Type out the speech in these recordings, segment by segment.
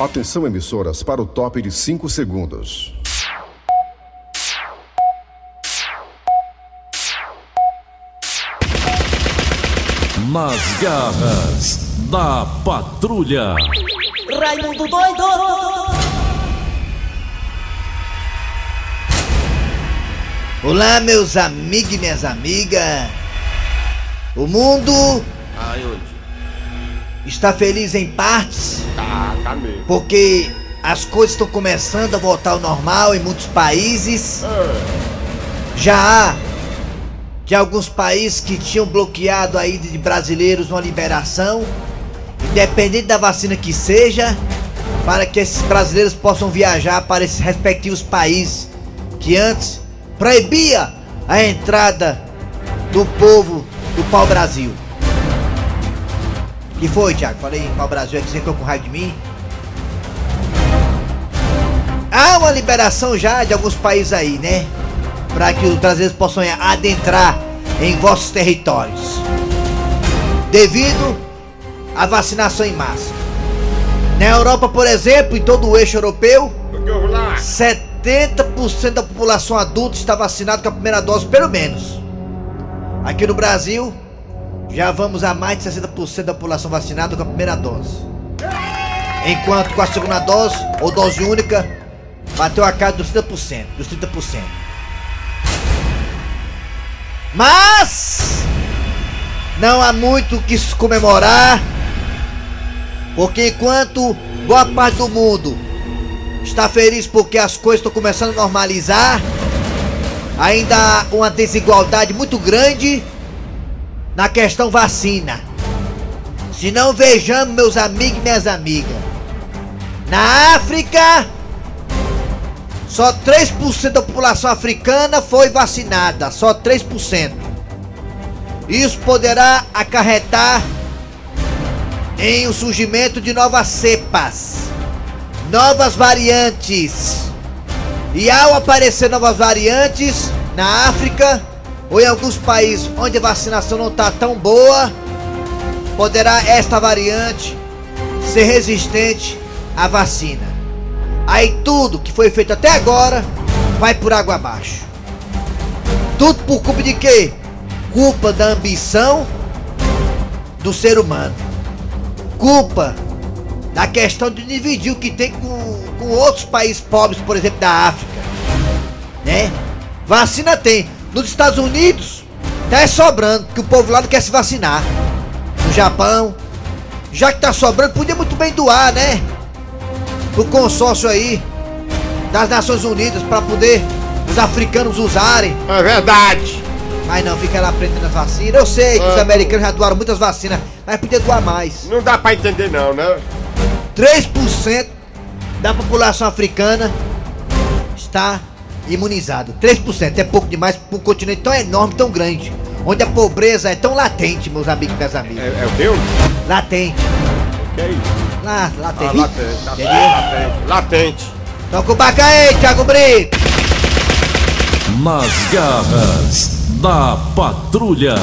Atenção, emissoras, para o top de 5 segundos. Nas garras da patrulha. Raimundo doido! Olá, meus amigos e minhas amigas. O mundo Ai, onde? Está feliz em partes Tá, tá mesmo. porque as coisas estão começando a voltar ao normal em muitos países. Já há de alguns países que tinham bloqueado a ida de brasileiros uma liberação, independente da vacina que seja, para que esses brasileiros possam viajar para esses respectivos países que antes proibia a entrada do povo do pau-brasil. Que foi, Thiago? Falei em pau-brasil, é que você ficou com raiva de mim? Há uma liberação já de alguns países aí, né? Para que os brasileiros possam adentrar em vossos territórios. Devido à vacinação em massa. Na Europa, por exemplo, em todo o eixo europeu, O que houve lá? 70% da população adulta está vacinada com a primeira dose, pelo menos. Aqui no Brasil, já vamos a mais de 60% da população vacinada com a primeira dose. Enquanto com a segunda dose, ou dose única, bateu a casa dos 30%, dos 30%. Mas não há muito o que se comemorar, porque enquanto boa parte do mundo está feliz porque as coisas estão começando a normalizar, ainda há uma desigualdade muito grande na questão vacina. Se não vejamos, meus amigos e minhas amigas, na África, só 3% da população africana foi vacinada, só 3%. Isso poderá acarretar em o surgimento de novas cepas, novas variantes. E ao aparecer novas variantes na África ou em alguns países onde a vacinação não está tão boa, poderá esta variante ser resistente à vacina. Aí tudo que foi feito até agora vai por água abaixo. Tudo por culpa de quê? Culpa da ambição do ser humano. Culpa da questão de dividir o que tem com, com outros países pobres, por exemplo, da África. Né? Vacina tem. Nos Estados Unidos, tá sobrando, porque o povo lá não quer se vacinar. No Japão, já que tá sobrando, podia muito bem doar, né? O consórcio aí das Nações Unidas para poder os africanos usarem. É verdade. Mas não, fica lá prendendo as vacinas. Eu sei que os Ah. americanos já doaram muitas vacinas, mas podia doar mais. Não dá pra entender não, né? 3% da população africana está imunizada. 3% é pouco demais para um continente tão enorme, tão grande. Onde a pobreza é tão latente, meus amigos e minhas É, amigas. é o teu? Latente. Que é isso? Lá, Ah, latente. latente. tá Entendeu? Latente. Latente. Toca o baca aí, Thiago Brito. Nas garras da patrulha.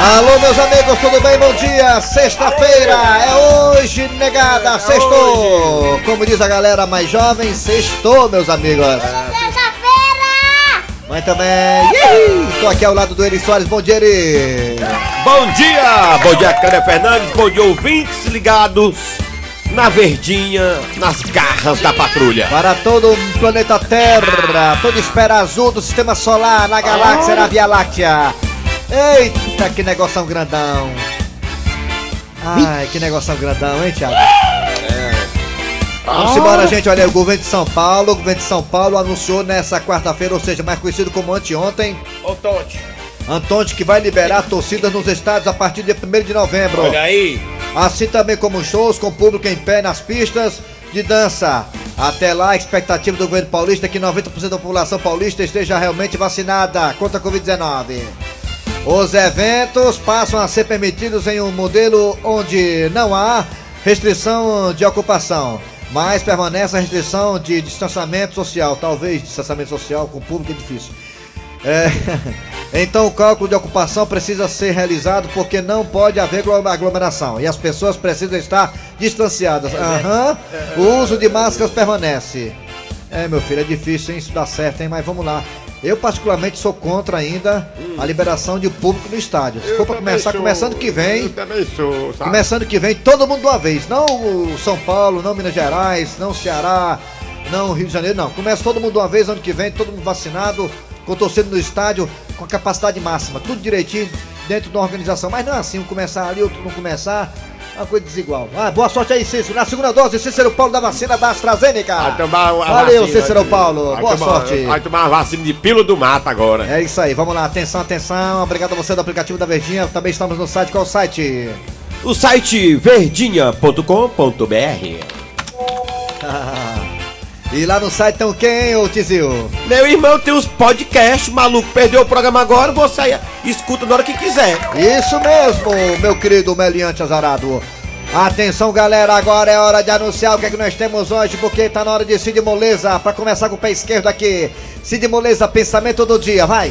Alô, meus amigos, tudo bem? Bom dia. Sexta-feira é hoje, negada. Sextou. Como diz a galera mais jovem, sextou, meus amigos. Sexta-feira! Mas também. Tô aqui ao lado do Eri Soares. Bom dia, Eri. Bom dia! Bom dia, Cânia Fernandes. Bom dia, ouvintes ligados na verdinha, nas garras da patrulha. Para todo o planeta Terra, toda esfera azul do sistema solar, na galáxia, na Via Láctea. Eita, que negoção grandão. Ai, que negoção grandão, hein, Thiago? Vamos embora, gente. Olha, aí, o governo de São Paulo, o governo de São Paulo anunciou nessa quarta-feira, ou seja, mais conhecido como anteontem, Tonte, Antonte que vai liberar torcidas nos estados a partir de 1 de novembro. olha aí. Assim também como shows com público em pé nas pistas de dança. Até lá, a expectativa do governo paulista é que 90% da população paulista esteja realmente vacinada contra a Covid-19. Os eventos passam a ser permitidos em um modelo onde não há restrição de ocupação, mas permanece a restrição de distanciamento social. Talvez distanciamento social com o público é difícil. É, Então o cálculo de ocupação precisa ser realizado porque não pode haver aglo- aglomeração e as pessoas precisam estar distanciadas. Aham. O uso de máscaras permanece. É, meu filho, é difícil, hein? Isso dá certo, hein? Mas vamos lá. Eu, particularmente, sou contra ainda a liberação de público no estádio. Se for pra começar, começando que vem. Eu também sou, sabe? Começando que vem, todo mundo de uma vez. Não o São Paulo, não Minas Gerais, não Ceará, não Rio de Janeiro, não. Começa todo mundo de uma vez, ano que vem, todo mundo vacinado, com torcendo no estádio, com a capacidade máxima. Tudo direitinho dentro de uma organização. Mas não é assim, um começar ali, outro não começar. Uma coisa desigual. Ah, boa sorte aí, Cícero. Na segunda dose, Cícero Paulo da vacina da AstraZeneca. Vai tomar uma Valeu, vacina, Cícero Paulo. vai Boa tomar- sorte. Vai tomar uma vacina de pílula do mato agora. É isso aí, vamos lá, atenção, atenção. Obrigado a você do aplicativo da Verdinha. Também estamos no site. Qual o site? O site verdinha.com.br E lá no site tem quem, ô Tizil? Meu irmão tem os podcasts, maluco, perdeu o programa agora, você aí escuta na hora que quiser. Isso mesmo, meu querido Meliante Azarado. Atenção, galera, agora é hora de anunciar o que é que nós temos hoje, porque tá na hora de Cid Moleza, pra começar com o pé esquerdo aqui. Cid Moleza, pensamento do dia, vai.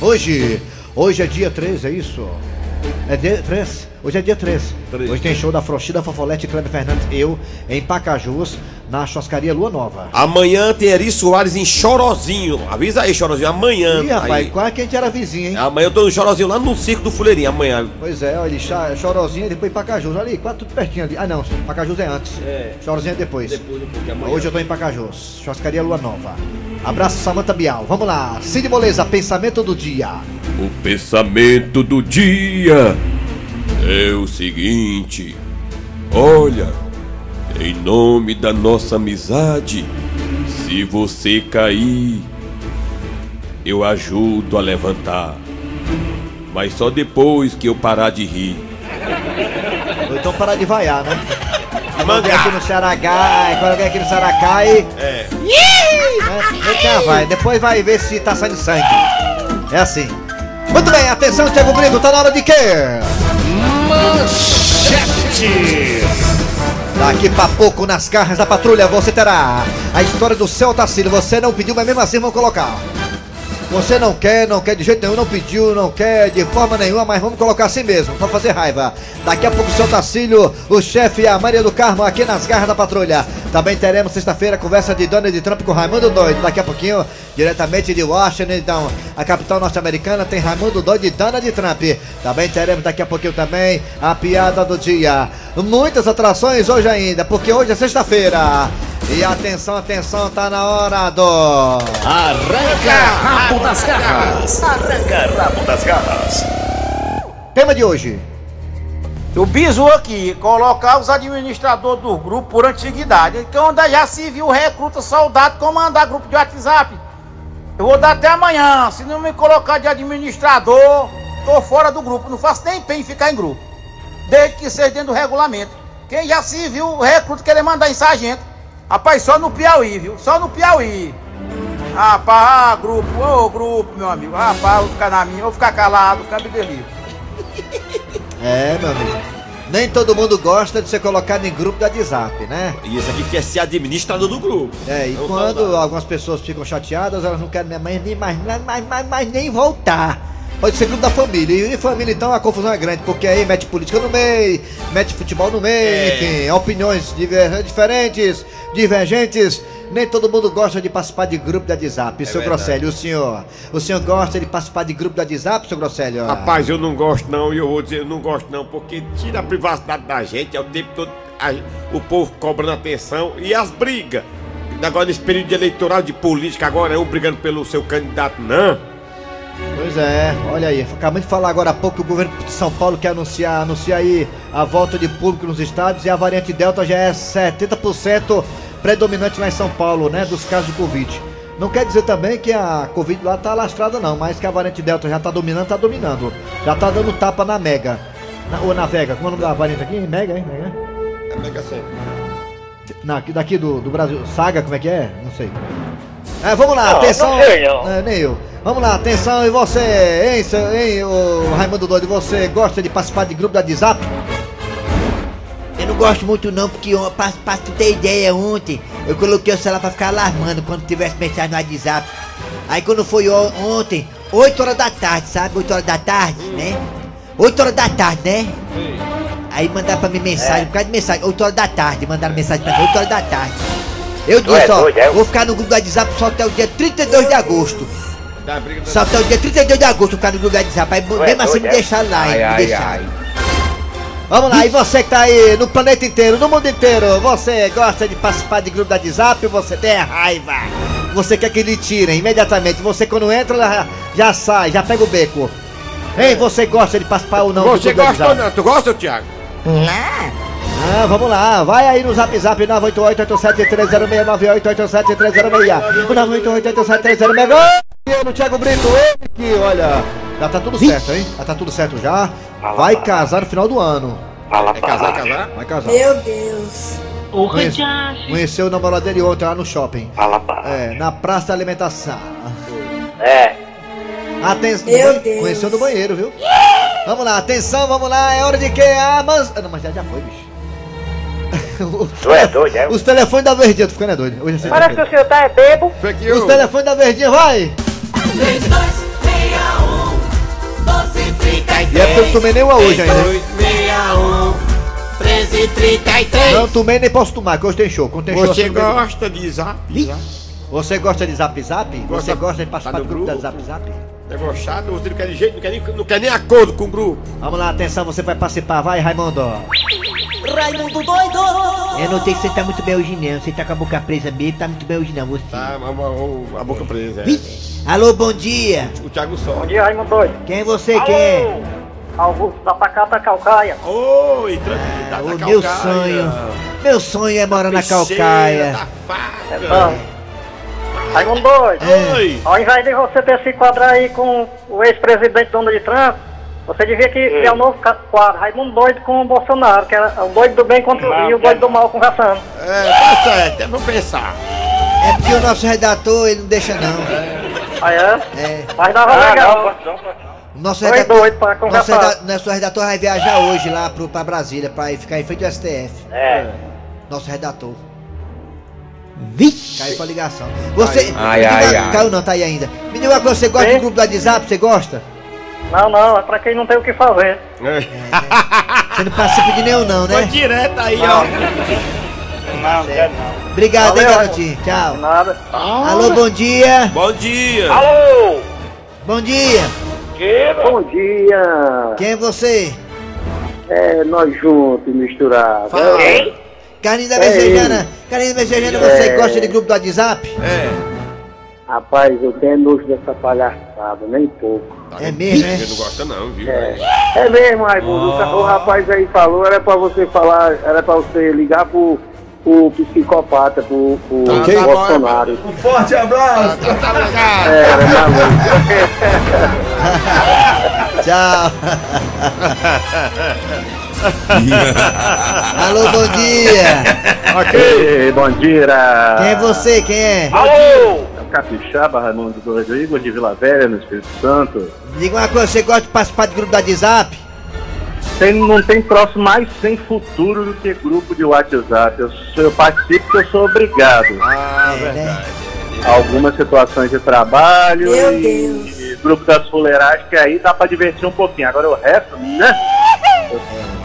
Hoje, hoje é dia 13, é isso? É dia 3? Hoje é dia 3. Hoje tem show da Frochida Fofolete e Kleber Fernandes, eu, em Pacajus, na churrascaria Lua Nova. Amanhã tem Eri Soares em Chorozinho. Avisa aí, Chorozinho, amanhã. Ih, rapaz, aí. quase que a gente era vizinho, hein? Amanhã eu tô no Chorozinho lá no Circo do Fuleirinho, amanhã. Pois é, olha, Chorozinho e depois Pacajus. Ali, quase tudo pertinho ali. Ah, não, Pacajus é antes. É. Chorozinho é depois. Depois, depois de amanhã. Hoje eu tô em Pacajus. Churrascaria Lua Nova. Abraço, Samanta Bial. Vamos lá. Cid Moleza, pensamento do dia. O pensamento do dia é o seguinte: olha, em nome da nossa amizade, se você cair, eu ajudo a levantar. Mas só depois que eu parar de rir. Ou então parar de vaiar, né? Quando Mangar. alguém aqui no Ceará cai, quando alguém aqui no Ceará cai. É. Né? Eita, vai. Depois vai ver se tá saindo sangue. É assim. Muito bem, atenção, Thiago Brito, tá na hora de quê? Daqui pra pouco nas carras da patrulha você terá a história do seu Otacílio. Você não pediu, mas mesmo assim vamos colocar. Você não quer, não quer de jeito nenhum, não pediu, não quer de forma nenhuma, mas vamos colocar assim mesmo, pra fazer raiva. Daqui a pouco o seu Tacílio, o chefe e a Maria do Carmo aqui nas garras da patrulha. Também teremos sexta-feira conversa de Donald Trump com Raimundo Doido. Daqui a pouquinho, diretamente de Washington, então, a capital norte-americana tem Raimundo Doido e Donald Trump. Também teremos daqui a pouquinho também a piada do dia. Muitas atrações hoje ainda, porque hoje é sexta-feira. E atenção, atenção, tá na hora do. Arranca rabo das garras. Arranca rabo das garras. Tema de hoje. O bisu aqui, colocar os administradores do grupo por antiguidade. Então onde já se viu recruta soldado comandar grupo de WhatsApp. Eu vou dar até amanhã. Se não me colocar de administrador, tô fora do grupo. Não faço nem bem ficar em grupo. Desde que seja dentro do regulamento. Quem já se viu o recruta querer mandar em sargento. Rapaz, só no Piauí, viu? Só no Piauí. Rapaz, ah, grupo, ô grupo, meu amigo. Rapaz, vou ficar na minha, vou ficar calado, cabe delírio. É, meu amigo. Nem todo mundo gosta de ser colocado em grupo de WhatsApp, né? E esse aqui quer ser administrador do grupo. É, e Não quando algumas pessoas ficam chateadas, elas não querem mais, nem, mais, mais, mais, mais nem voltar. Pode ser grupo da família. E família, então, a confusão é grande, porque aí mete política no meio, mete futebol no meio, É. enfim, opiniões diver- diferentes, divergentes. Nem todo mundo gosta de participar de grupo de WhatsApp. seu verdade. Grosselio, o senhor? O senhor gosta de participar de grupo de WhatsApp, seu Grosselio? Rapaz, eu não gosto não, e eu vou dizer, eu não gosto não, porque tira a privacidade da gente, é o tempo todo a- o povo cobrando atenção e as brigas. Agora nesse período eleitoral de política, agora é um brigando pelo seu candidato, não. Pois é, olha aí, acabamos de falar agora há pouco que o governo de São Paulo quer anunciar, anunciar aí a volta de público nos estados e a variante Delta já é 70% predominante lá em São Paulo, né, dos casos de Covid. Não quer dizer também que a Covid lá tá lastrada não, mas que a variante Delta já tá dominando, tá dominando. Já tá dando tapa na Mega. Na, ou na Vega, como é o nome da variante aqui? Mega, hein? Mega? É mega sempre. Na, daqui do, do Brasil. Saga, como é que é? Não sei. É, vamos lá, Não, atenção. não sei, não. É, nem eu. Vamos lá, atenção, e você, hein, seu, hein, o Raimundo Doido, você gosta de participar de grupo da WhatsApp? Eu não gosto muito não, porque pra, pra tu ter ideia, ontem eu coloquei o celular pra ficar alarmando quando tivesse mensagem no WhatsApp. Aí quando foi on- ontem, 8 horas da tarde, sabe? 8 horas da tarde, né? 8 horas da tarde, né? Aí mandaram pra mim mensagem, por causa de mensagem, 8 horas da tarde, mandaram mensagem pra mim, 8 horas da tarde. Eu é disse, ó, é? vou ficar no grupo do WhatsApp só até o dia 32 de agosto. Dá briga da- Só até o dia 32 de agosto grupo do WhatsApp. Aí é mesmo assim me é? deixaram lá, hein? Ai, me ai. Vamos lá, e você que tá aí no planeta inteiro, no mundo inteiro, você gosta de participar de grupo da WhatsApp, você tem raiva. Você quer que lhe tirem imediatamente. Você quando entra já, já sai, já pega o beco. Ei, você gosta de participar ou não do Você grupo da gosta ou WhatsApp? não? Tu gosta, Thiago? Ah, vamos lá, vai aí no zap zap 988-87306, 988-87306, 988-87306. Eu no Thiago Brito, ele que, olha, já tá tudo certo, hein? Já tá tudo certo já. Vai casar no final do ano. Fala É casar, casar? Vai casar. Meu Deus. Conhece- Conheceu o namorado dele ontem lá no shopping. É, na praça da alimentação. É. Atenção. Meu Deus. Conheceu no banheiro, viu? Vamos lá, atenção, vamos lá. É hora de que? Ah, mas. ah, Não, mas já, já foi, bicho. Tu é doido, é? Os telefones da Verdinha, tô ficando é doido. Hoje é Parece que o senhor tá é bebo. Os you. telefones da Verdinha, vai! 3261 1233 E é porque eu não tomei nenhuma hoje ainda. 6261 1333 Não tomei nem posso tomar, que hoje tem show. Quando tem show, Você assim, gosta de zap? zap? Você gosta de zap zap? Você Gosta- gosta de participar tá do grupo da zap zap? É gostado? Você não quer de jeito, não quer nem, não quer nem acordo com o grupo. Vamos lá, atenção, você vai participar, vai, Raimundo. Raimundo doido Eu notei que você tá muito bem hoje não. Você tá com a boca presa mesmo, tá muito bem hoje não, você. Tá, a, a- a boca presa. é. Alô, bom dia. O Thiago só. Bom dia, Raimundo Doido. Quem é você, quem é? Augusto da Pacata Calcaia. Oi, tranquilidade O da meu calcaia. sonho. Meu sonho é morar na calcaia. da faca. Então, Raimundo Doido. Oi. Ao invés de você ter se quadrar aí com o ex-presidente Donald Trump, você devia que criar um novo quadro, Raimundo Doido com o Bolsonaro, que era o doido do bem contra o e o doido do mal conversando. É, tá certo, é pra pensar. É porque o nosso redator, ele não deixa não. Aí é? É. Mas dava Ah, legal. não, não. O Nosso redator, doido, pra nosso, reda- nosso redator vai viajar hoje lá pro, pra Brasília, pra ficar em frente ao STF. É. Nosso redator. Vixe! Caiu com a ligação. Você. Ai, ai, ai. Caiu não, tá aí ainda. Me diga uma coisa, você gosta Sim. do grupo do WhatsApp? Você gosta? Não, não, é pra quem não tem o que fazer. Você não participa de nenhum não, Foi né? direto aí, ó. Não, quer não. Obrigado, hein, Valeu, garotinho. Tchau. Nada. Alô, bom dia. Bom dia. Alô! Bom dia. Bom dia! Quem é você? É, nós juntos, misturados. Fala. Quem? Carlinho da Messejana. Da Messejana, você É. gosta de grupo do WhatsApp? É. Rapaz, eu tenho nojo dessa palhaçada, nem pouco. Tá É mesmo, é? Você não gosta não, viu? É, é mesmo, Raimundo. O ca- O rapaz aí falou, era pra você falar, era pra você ligar pro, pro psicopata, pro, pro Tá, tá bom, Bolsonaro. Um forte abraço. Tá, tá. É, era maluco. Tchau. Alô, bom dia. Ei, bom dia! Quem é você? Quem é? Alô! Capixaba, Raimundo Doido, Igor de Vila Velha, no Espírito Santo. Diga uma coisa, você gosta de participar do grupo do WhatsApp? Tem, não tem troço mais sem futuro do que grupo de WhatsApp. Eu, sou- eu participo porque eu sou obrigado. Ah, É, né? Algumas situações de trabalho Meu e, Deus. e grupo das fuleiragens, que aí dá pra divertir um pouquinho. Agora o resto, né?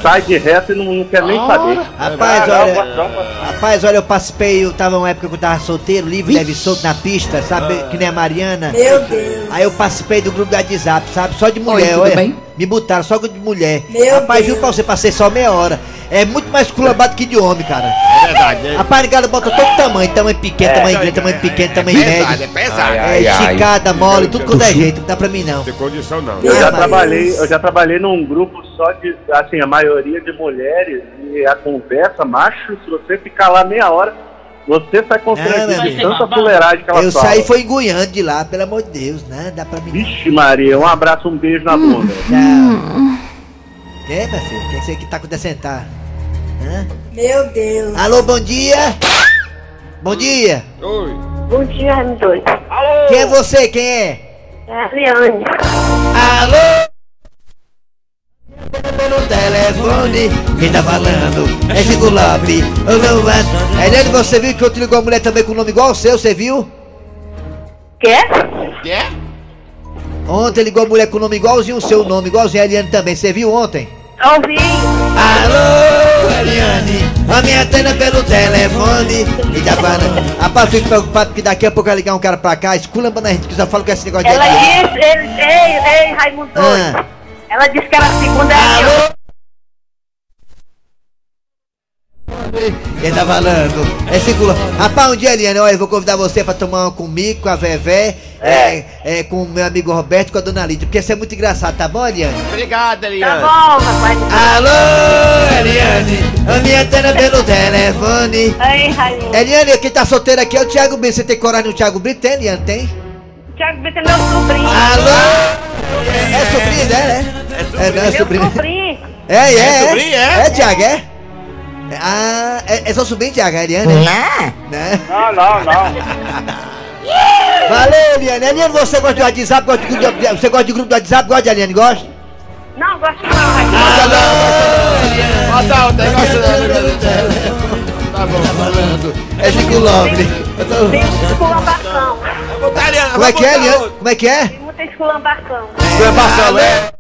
Sai de reto e não, não quer nem saber. Rapaz, olha. não. Rapaz, olha, eu participei, eu tava uma época que eu tava solteiro, livre, leve e solto na pista, sabe? Que nem a Mariana. Meu Deus. Aí eu participei do grupo do WhatsApp, sabe? Só de mulher, tudo olha. bem? Me botaram só de mulher. Meu Rapaz, Deus. juro pra você, passei só meia hora. É muito mais culambado que de homem, cara. É verdade, né? A parigada bota todo tamanho, tamanho pequeno, tamanho grande, tamanho pequeno, tamanho pesado, médio. é pesado. É, ai, ai. esticada, mole, tudo quanto é jeito, não dá pra mim não. Não tem condição não. Eu já trabalhei, eu já trabalhei num grupo só de, assim, a maioria de mulheres e a conversa, macho, se você ficar lá meia hora, você meu de tanta fuleiragem que ela Eu fala. saí foi engoiando de lá, pelo amor de Deus, né? Dá pra mim. Vixe Maria, um abraço, um beijo na bunda. Tchau. Quem, meu filho? O que, que você que tá acontecendo? Tá? Hã? Meu Deus. Alô, bom dia! Bom dia! Oi. Bom dia, Raimundo Doido. Alô! Quem é você? Quem é? É a Liane. Alô? No telefone, quem tá falando? É Chico não, mas- Eliane, você viu que eu te ligou a mulher também com o nome igual ao seu, você viu? Quê? Quer? Ontem ligou a mulher com o nome igualzinho o seu nome, igualzinho a Eliane também. Você viu ontem? Ouvi. Alô, Eliane, a minha antena pelo telefone. E tá falando. Rapaz, fico preocupado porque daqui a pouco vai ligar um cara pra cá, esculambando a gente que só fala com esse negócio de Ela Eliane. disse, ele, ei, ei, Raimundo. Ah. Ela disse que era a segunda Alô? Ele tá falando. É segura. Rapaz, um dia, Eliane, olha, eu vou convidar você pra tomar uma comigo, com a Vevé, é. é, com o meu amigo Roberto e com a dona Lídia, porque você é muito engraçado, tá bom, Eliane? Obrigado, Tá Eliane. bom, rapaz. Alô, Eliane, a minha antena pelo telefone. Ei, Raimundo. Eliane, quem tá solteiro aqui é o Thiago Brito. Você tem coragem no Thiago Brito? Tem, Eliane? Tem? Tiago Brito é meu sobrinho. Alô? É sobrinho, né? né? É, não, é Meu sobrinho. sobrinho. É, é, É é. sobrinho, é? É, Thiago, é? Ah, é, é seu sobrinho, Thiago, a Eliane? Não. Né? Não, não, não. Valeu, Eliane. Eliane, você gosta de WhatsApp? Gosta de grupo de, você gosta de grupo do WhatsApp? Gosta de Eliane? Gosta? Não, gosto não, Raimundo. Alô, Bota outra gosta Tá bom, tá falando. É Chico Lobre. Eu tô- Tem muita esculambação. Como é que é, Eliane? Como é que é? Tem muita esculambação. Esculhambação, é? Tá falando.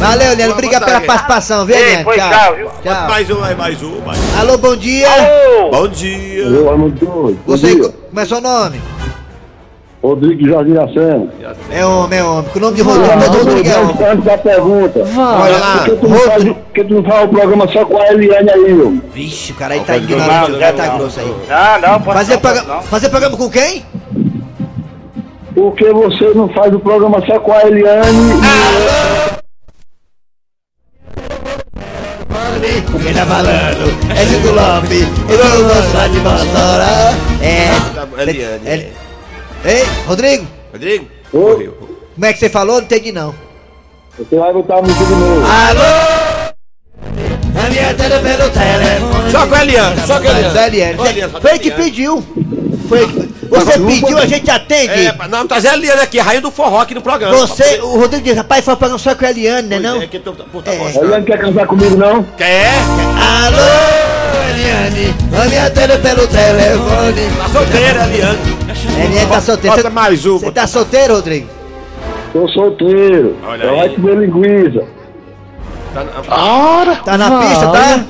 Valeu, Eliane. Obrigado pela participação, viu, Ei, tchau, viu? Tchau. Mais um, aí, mais um, mais um. Alô, bom dia. Bom dia. Eu amo doido. Você, como é seu nome? Rodrigo Jardim Acena. É homem, é homem. Com o nome de Rodrigo, todo Rodrigo é homem. Antes da pergunta. Olha lá. Por que tu não faz, por que tu não faz o programa só com a Eliane aí, meu? Vixe, o cara aí tá ignorando, o cara tá grosso aí. Não, não, pode Fazer, não, progra- pode não. fazer programa com quem? Por que você não faz o programa só com a Eliane? Quem tá falando? É Chico Lopes. Eu vou mostrar de Mossoró. É. Eliane. Eli- Ei, Rodrigo, Rodrigo? Morreu. como é que você falou? Não entendi não. você vai botar a música de novo. Alô? A minha antena pelo telefone. Só com a Eliane, só com a Eliane. Eliane. Foi ele que pediu. Foi. Você pediu, a gente atende. É, não, trazer a Eliane aqui, rainha do forró aqui no programa. Você, o Rodrigo diz, rapaz, foi um programa só com a Eliane, né não? É que tá É. A. Eliane quer casar comigo, não? Quer? Alô, Eliane, a minha antena pelo telefone. Tá solteira, Eliane. Eliane tá solteira. Bota mais uma. Você tá solteiro, Rodrigo? Tô solteiro. Olha Só aí. vai comer linguiça. Tá na- Tá na pista, tá?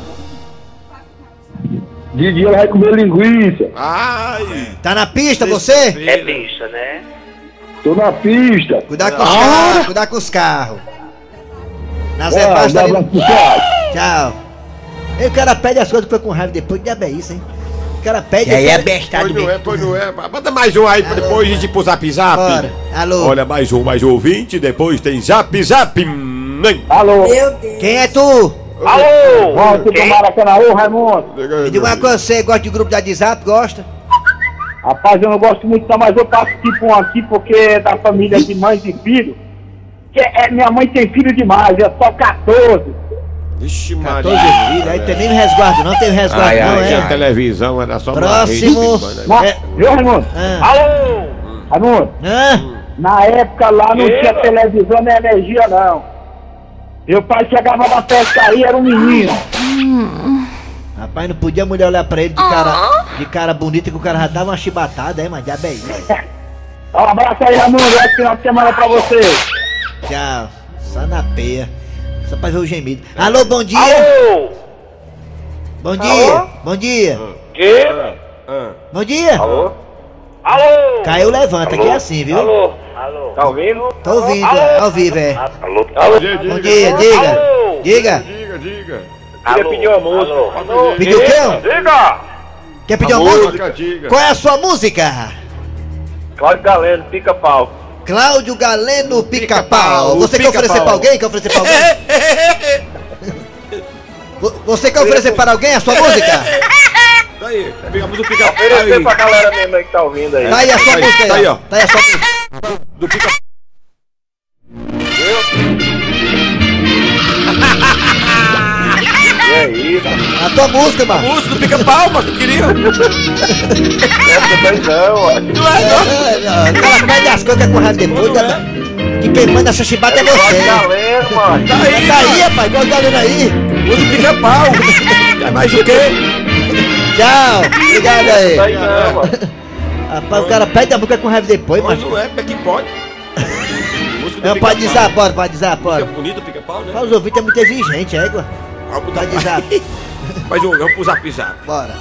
De dia ela vai comer linguiça. Ai. Tá na pista você? É bicha, né? Tô na pista. Cuidar com os carros, cuidar com os carros. Na Zé Ah, dá ali. abraço pro cara. Tchau. E o cara pede as coisas, fica com raiva depois, que diabo é isso, hein? O cara pede. E aí é bestado Pois não é, mesmo. pois não é. Bota mais um aí, pra depois a gente ir pro zap zap. Bora. Alô. Olha, mais um, mais um ouvinte, depois tem zap zap. Hum, Alô? Meu Deus. Quem é tu? Alô! Volta pro Quem? Maracanã, ô Raimundo. Me diga uma coisa, você gosta de grupo de WhatsApp? Gosta? Rapaz, eu não gosto muito não, mas eu participo um aqui porque é da família de mães e filhos. Que é, minha mãe tem filho demais, é só 14. Vixe, 14 Maria. filhos, aí tem nem resguardo, não tem resguardo, Ai, não, ai, tinha é? televisão, era só Próximo. marrete, Na, É. Viu, Raimundo? Ah. Alô! Raimundo, Hã? na época lá não Eba. tinha televisão nem energia, não. Meu pai chegava na pescaria, era um menino. Rapaz, não podia a mulher olhar pra ele de cara, de cara bonita que o cara já dava uma chibatada, é, mas diabo é isso. Um abraço aí, Raimundo. Ótimo final de semana pra você. Tchau. Só na peia. Só pra ver o gemido. Alô, bom dia. Alô! Bom dia. Bom dia. Que? Bom dia. Alô? Alô! Caiu, levanta, aqui é assim, viu? Alô? Alô? Tá ouvindo? Tô ouvindo, Alô? é, ao vivo, é. Alô? Alô? Bom dia, diga. Alô? Diga. Diga, diga. Queria pedir uma música. Alô? Pediu o quê? Diga! Quer pedir uma música? diga. Qual é a sua música? Cláudio Galeno, pica-pau. Cláudio Galeno Pica-Pau. Pica-pau, Você quer oferecer Pica-pau. pra alguém? Quer oferecer pra alguém? Vo- Você quer oferecer para alguém a sua música? Tá aí, pegamos o pica Oferecer pra galera mesmo aí que tá ouvindo aí. Tá aí a sua Tá aí, música tá aí, ó. Tá aí a sua música. Do pica Que é isso? A tua música, mano. Música do pica-pau, mas tu queria? Essa não, ó. Não é, não. O cara pede as coisas com raiva depois. né? Que quem manda essa chibata é você. Mano. Tá aí, Tá aí, rapaz. Igual o Galeno aí. Usa o pica-pau. É mais o quê? Tchau. Obrigado aí. Isso aí não, mano. Rapaz, o cara pede a música com raiva depois, Mas mas. não é, é que pode. É, pode dizer, pode, Música pode. bonita, pica-pau, né? Mas os ouvintes é muito exigente, égua. Pode dizer, Mas vamos pro zap zap. bora.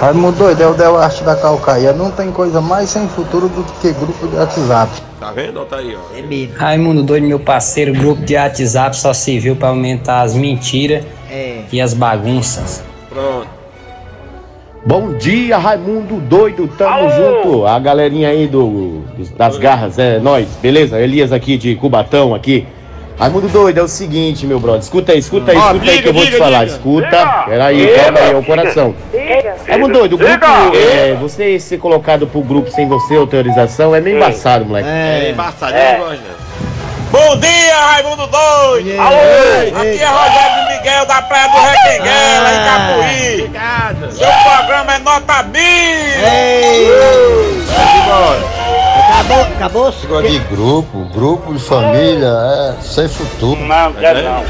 Raimundo doido, é o Del Arte da Calcaia. Não tem coisa mais sem futuro do que grupo de WhatsApp. Tá vendo? Tá aí, ó. É mesmo. Raimundo doido, meu parceiro, grupo de WhatsApp só serviu pra aumentar as mentiras É. e as bagunças. Pronto. Bom dia, Raimundo doido, tamo junto. A galerinha aí do, dos- das garras, é nós, beleza? Elias aqui de Cubatão aqui. Raimundo doido, é o seguinte, meu brother. Escuta aí, escuta aí, Ó, escuta aí diga, que eu vou te diga, falar. diga. Escuta. Peraí, calma aí, é o coração. Raimundo doido, o grupo, é, você ser colocado pro grupo sem você autorização é meio embaçado, moleque. É É. embaçado, É. né? Bom dia, Raimundo Doido! Ei, Alô! ei, Aqui ei. é Rogério de Miguel da Praia do Requenguela, em Capuí. Obrigado. Seu programa é nota mil! Ei! Acabou, acabou? Negócio de grupo, grupo de família, é sem futuro. Não, quero não.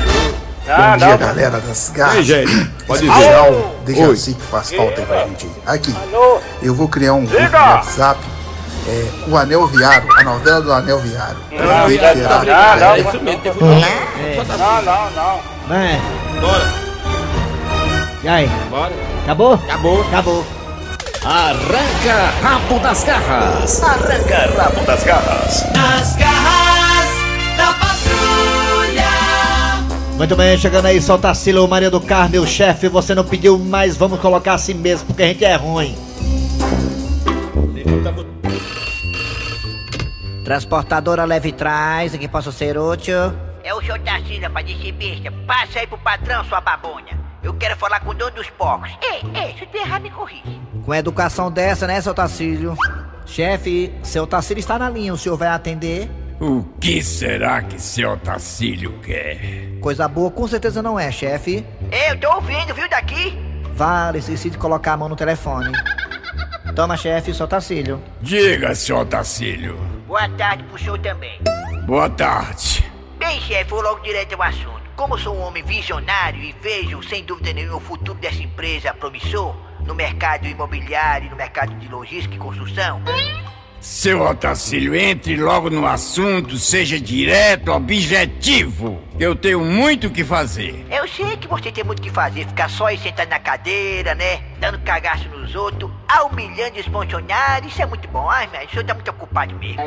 Não, não. galera das Ei, garras. gente, pode. Geral, Oi. Dejaci que faz falta aí pra gente. Aqui, Alô? eu vou criar um grupo no. WhatsApp. É, o Anel Viário, a novela do Anel Viário. Não, Dick não, não, não. É isso mesmo, tá Não, não, não. É. Bora, E aí? bora. Acabou? Acabou. Acabou. Arranca rabo das garras. Arranca rabo das garras. Nas garras da patrulha. Muito bem, chegando aí, solta Silo, Maria do Carmo, o chefe, você não pediu, mas vamos colocar assim mesmo, porque a gente é ruim. Transportadora leve trás, em que posso ser útil? É o senhor Tarcísio, rapaz, desse besta. Passa aí pro patrão, sua babonha. Eu quero falar com o dono dos porcos. Ei, ei, se eu errar, me corrige. Com educação dessa, né, seu Tarcísio? Chefe, seu Tarcísio está na linha, o senhor vai atender? O que será que seu Tacílio quer? Coisa boa, com certeza não é, chefe. Eu tô ouvindo, viu, daqui? Vale, esqueci de colocar a mão no telefone. Toma, chefe, seu Tarcílio. Diga, seu Tacílio. Boa tarde pro senhor também. Boa tarde. Bem, chefe, vou logo direto ao assunto. Como sou um homem visionário e vejo, sem dúvida nenhuma, o futuro dessa empresa promissor no mercado imobiliário e no mercado de logística e construção, Seu Otacílio, entre logo no assunto, seja direto, objetivo. Eu tenho muito o que fazer. eu sei que você tem muito o que fazer, ficar só aí sentado na cadeira, né? Dando cagaço nos outros, humilhando os funcionários, isso é muito bom. Ai, mas o senhor tá muito ocupado mesmo.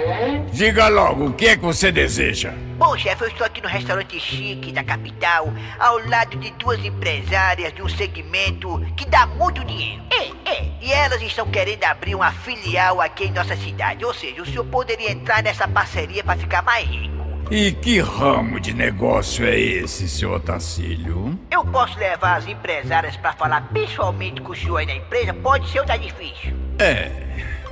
Diga logo, o que é que você deseja? Bom, chefe, eu estou aqui no restaurante chique da capital, ao lado de duas empresárias de um segmento que dá muito dinheiro. É, é. E elas estão querendo abrir uma filial aqui em nossa cidade. Ou seja, o senhor poderia entrar nessa parceria para ficar mais rico. E que ramo de negócio é esse, seu Otacílio? Eu posso levar as empresárias para falar pessoalmente com o senhor aí na empresa? Pode ser ou tá difícil? É,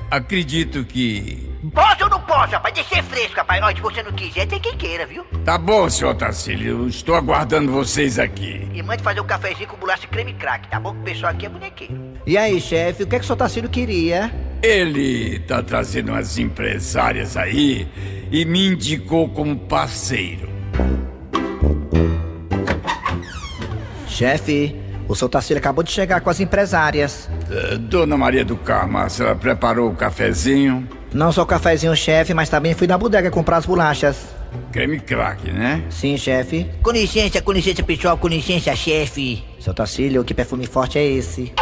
acredito que. Posso ou não posso, rapaz? Deixa ser fresco, rapaz. Se você não quiser, tem quem queira, viu? Tá bom, seu Otacílio, estou aguardando vocês aqui. E mande fazer um cafezinho com bolacha e creme crack, tá bom? Que o pessoal aqui é bonequeiro. E aí, chefe, o que é que o seu Tarcílio queria? Ele tá trazendo umas empresárias aí e me indicou como parceiro. Chefe, o seu Tarcílio acabou de chegar com as empresárias. Eh, Dona Maria do Carmo, a senhora preparou o cafezinho? Não só o cafezinho, chefe, mas também fui na bodega comprar as bolachas. Creme crack, né? Sim, chefe. Com licença, com licença, pessoal, com licença, chefe. Seu Tarcílio, que perfume forte é esse?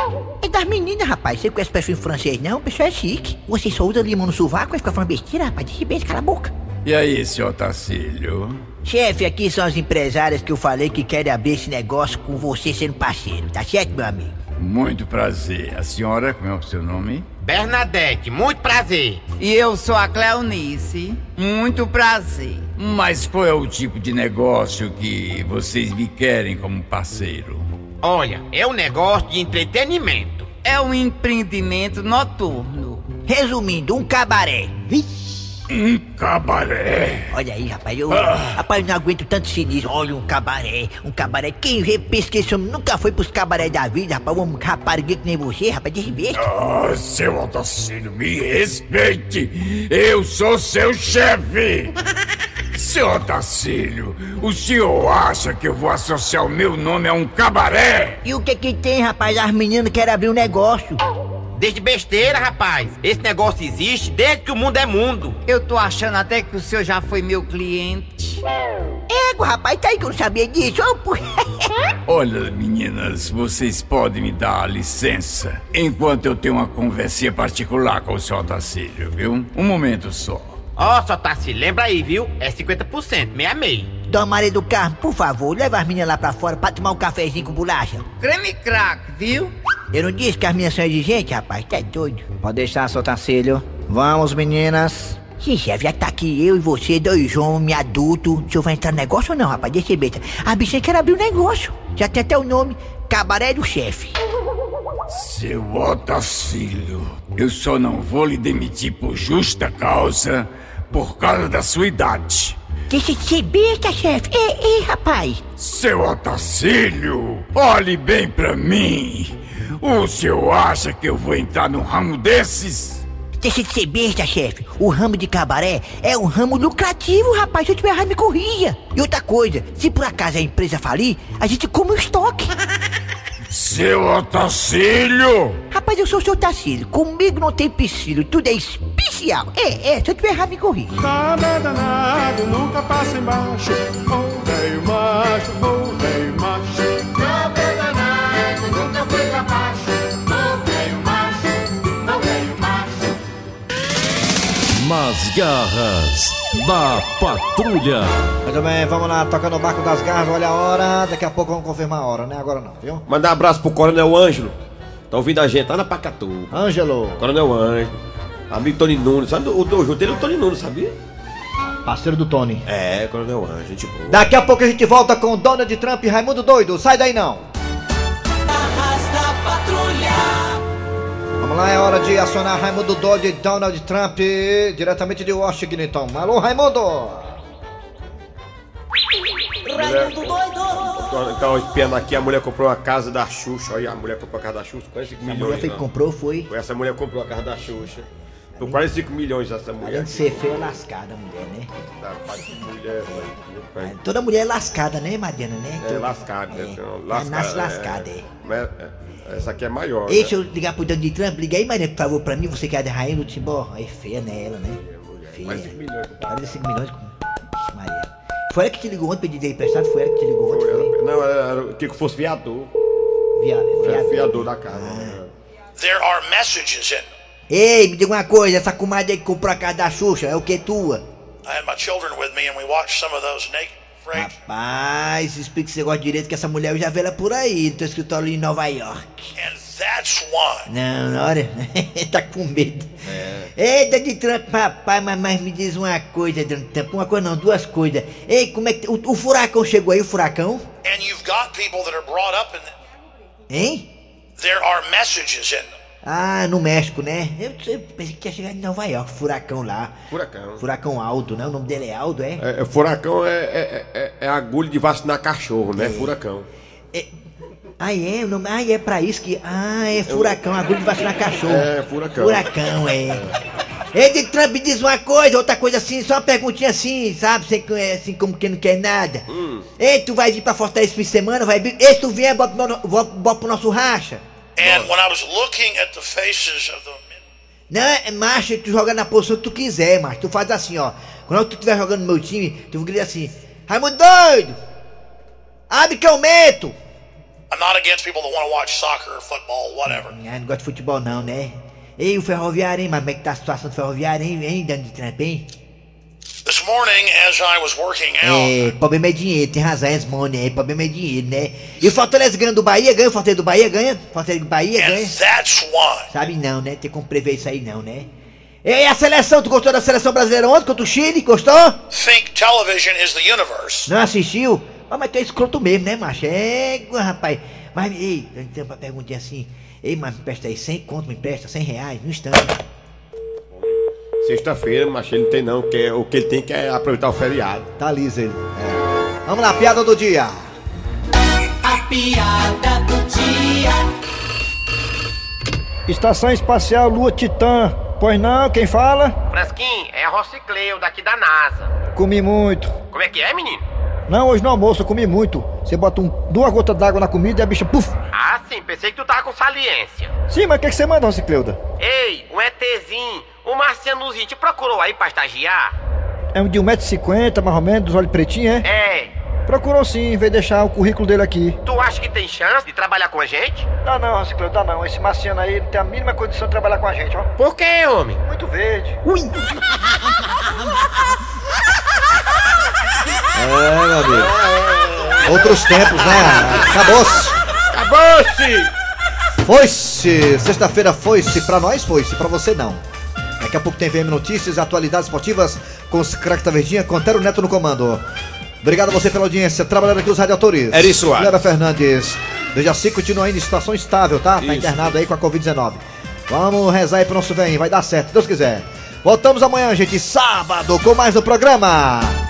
É das meninas, rapaz. Você conhece perfume francês, não? O pessoal é chique. Você só usa limão no sovaco, vai ficar falando besteira, rapaz. De repente, cala a boca. E aí, seu Tacílio? Chefe, aqui são as empresárias que eu falei que querem abrir esse negócio com você sendo parceiro, tá certo, meu amigo? Muito prazer. A senhora, como é o seu nome? Bernadette, muito prazer. E eu sou a Cleonice. Muito prazer. Mas qual é o tipo de negócio que vocês me querem como parceiro? Olha, é um negócio de entretenimento. É um empreendimento noturno. Resumindo, um cabaré. Um cabaré? Olha aí, rapaz, eu. Ah. Rapaz, eu não aguento tanto sinistro. Olha, um cabaré, um cabaré. Quem vê, pensa que esse homem nunca foi pros cabaré da vida, rapaz. Um rapariguinho que nem você, rapaz, de besta. Ah, seu Otacílio, me respeite! Eu sou seu chefe! Seu Otacílio, o senhor acha que eu vou associar o meu nome a um cabaré? E o que que tem, rapaz? As meninas querem abrir um negócio. Desde besteira, rapaz. Esse negócio existe desde que o mundo é mundo. Eu tô achando até que o senhor já foi meu cliente. Ego, rapaz, tá aí que eu não sabia disso. Olha, meninas, vocês podem me dar licença enquanto eu tenho uma conversinha particular com o senhor Otacílio, viu? Um momento só. Ó, só tá se lembra aí, viu? É 50%, meia meia. Dona Maria do Carmo, por favor, leva as meninas lá pra fora pra tomar um cafezinho com bolacha. Creme crack, viu? Eu não disse que as minhas são exigentes, rapaz, tá doido. Pode deixar, seu Tacílio. Vamos, meninas. Sim, chefe, já tá aqui eu e você, dois homens adultos. O senhor vai entrar no negócio ou não, rapaz? Deixa eu ver. A bichinha quer abrir o negócio. Já tem até o nome, Cabaré do Chefe. Seu Otacílio, eu só não vou lhe demitir por justa causa por causa da sua idade. Deixa de ser besta, chefe. Ei, ei, rapaz. Seu Otacílio, olhe bem pra mim. O senhor acha que eu vou entrar num ramo desses? Deixa de ser besta, chefe. O ramo de cabaré é um ramo lucrativo, rapaz. Se eu tiver errado, me corrija. E outra coisa, se por acaso a empresa falir, a gente come o estoque. Seu Otacílio! Rapaz, eu sou o seu Tacílio. Comigo não tem piscílio, tudo é especial. É, é, se eu tiver errado, me corrija. Nada danado, nunca passa embaixo. Ô velho macho, ô velho macho. Nas garras da patrulha. Muito bem, vamos lá, tocando o barco das garras, olha a hora. Daqui a pouco vamos confirmar a hora, né? Agora não, viu? Mandar um abraço pro Coronel Ângelo. Tá ouvindo a gente, tá na Pacatu. Ângelo. Coronel Ângelo. Amigo Tony Nunes. Sabe o, o, o dele é o Tony Nunes, sabia? Parceiro do Tony. É, Coronel Ângelo, gente boa. Daqui a pouco a gente volta com Donald Trump e Raimundo Doido. Sai daí não. Vamos lá, é hora de acionar Raimundo Doido e Donald Trump, diretamente de Washington. Alô, Raimundo! Raimundo doido. Então, espiando aqui, a mulher comprou a casa da Xuxa. Olha, a mulher comprou a casa da Xuxa, 5 A milhões. mulher foi que comprou, foi? Foi Essa mulher comprou a casa da Xuxa. Por quase 5 milhões essa mulher. Além de ser feia, lascada a mulher, né? Que mulher, velho. Toda mulher é lascada, né, Mariana, né? É Toda- lascada, É. então, Ela nasce lascada, é. Mas, é, Essa aqui é maior. Deixa né? eu ligar pro Donald Trump. Liga aí, Mariana, por favor, pra mim. Você que é da Rainha do Timbó. Aí, feia, né, ela, né? Feia. Mais 5 milhões. Quase 5 milhões. Ixi, Maria. Foi ela que te ligou ontem, dinheiro emprestado? Foi ela que te ligou ontem? Foi? Não, era, era que fosse viador. Via, É, viado. fiador da casa. Ah. There are messages in. Ei, me diga uma coisa. Essa comadre aí que comprou a casa da Xuxa é o que tua? I had my children with me and we watched some of those naked. Rapaz, explica esse negócio direito que essa mulher eu já vi ela por aí, no teu escritório ali em Nova York. And that's why. Não, hora. tá com medo. Ei, Donald Trump, rapaz, mas, mas me diz uma coisa, Donald Trump. Uma coisa não, duas coisas. Ei, como é que. O, o furacão chegou aí, o furacão? And you've got people that are brought up in. Hein? There are messages in them. Ah, no México, né? Eu, eu pensei que ia chegar em Nova York, furacão lá. Furacão. Furacão Aldo, né? O nome dele é Aldo, é? É, é, furacão é, é, é, é agulha de vacinar cachorro, né? Furacão. Ah, é? O nome... Ah, é pra isso que. Ah, é furacão, agulha de vacinar cachorro. É, furacão. Furacão, é. Ei, de Trump diz uma coisa, outra coisa assim, só uma perguntinha assim, sabe? Sem, assim como quem não quer nada. Ei, tu vai vir pra Fortaleza esse fim de semana, vai vir. Ei, se tu vier, bota pro nosso racha. And when I was looking at the faces of the Não, é macho, tu joga na posição que tu quiser, macho. Tu faz assim, ó. Quando tu estiver jogando no meu time, tu grita assim, Raimundo doido! Abre que eu meto! I'm not against people that want to watch soccer, football, whatever. Ah, não gosto de futebol não, né? Ei, o ferroviário, hein? Mas como é que tá a situação do ferroviário, hein? Hein, Dani de Trump, hein? Morning, as I was working out, É, problema é dinheiro, tem razão, é money, é, problema é dinheiro, né? E o Fortaleza ganha do Bahia, ganha, o Fortaleza do Bahia ganha, Fortaleza do Bahia ganha. that's why. Sabe não, né? Tem como prever isso aí não, né? Ei, a seleção, tu gostou da seleção brasileira ontem contra o Chile? Gostou? think television is the universe. Não assistiu? Ah, mas tu é escroto mesmo, né, macho? É, rapaz. Mas, ei, uma perguntinha assim. Ei, mas me empresta aí 100 conto, me empresta 100 reais, no instante. Sexta-feira, mas ele não tem não, que é- o que ele tem que é aproveitar o feriado. Tá liso ele. É. Vamos lá, piada do dia. A piada do dia. Estação Espacial Lua Titã. Pois não, quem fala? Fresquinho, é a Rocicleu daqui da NASA. Comi muito. Como é que é, menino? Não, hoje no almoço eu comi muito. Você bota um, duas gotas d'água na comida e a bicha, puf! Ah, sim, pensei que tu tava com saliência. Sim, mas o que, que você mandou, Cicleuda? Ei, um ETzinho, um marcianozinho, te procurou aí pra estagiar? É um de 1,50m mais ou menos, dos olhos pretinhos, é? É. Procurou sim, veio deixar o currículo dele aqui. Tu acha que tem chance de trabalhar com a gente? Dá não, Cicleuda, dá não. Esse marciano aí não tem a mínima condição de trabalhar com a gente, ó. Por que, homem? Muito verde. Ui! É, meu amigo. Outros tempos, né? Acabou-se. Acabou-se! Foi-se! Sexta-feira foi-se. Pra nós foi-se, pra você não. Daqui a pouco tem VM Notícias atualidades esportivas com os craques da Verdinha, com Antero Neto no comando. Obrigado a você pela audiência. Trabalhando aqui os radioatores. Eri Soares. Clara Fernandes. Dejaci continua ainda em situação estável, tá? Tá Isso. internado aí com a Covid-19. Vamos rezar aí pro nosso bem, vai dar certo, se Deus quiser. Voltamos amanhã, gente, sábado, com mais um programa.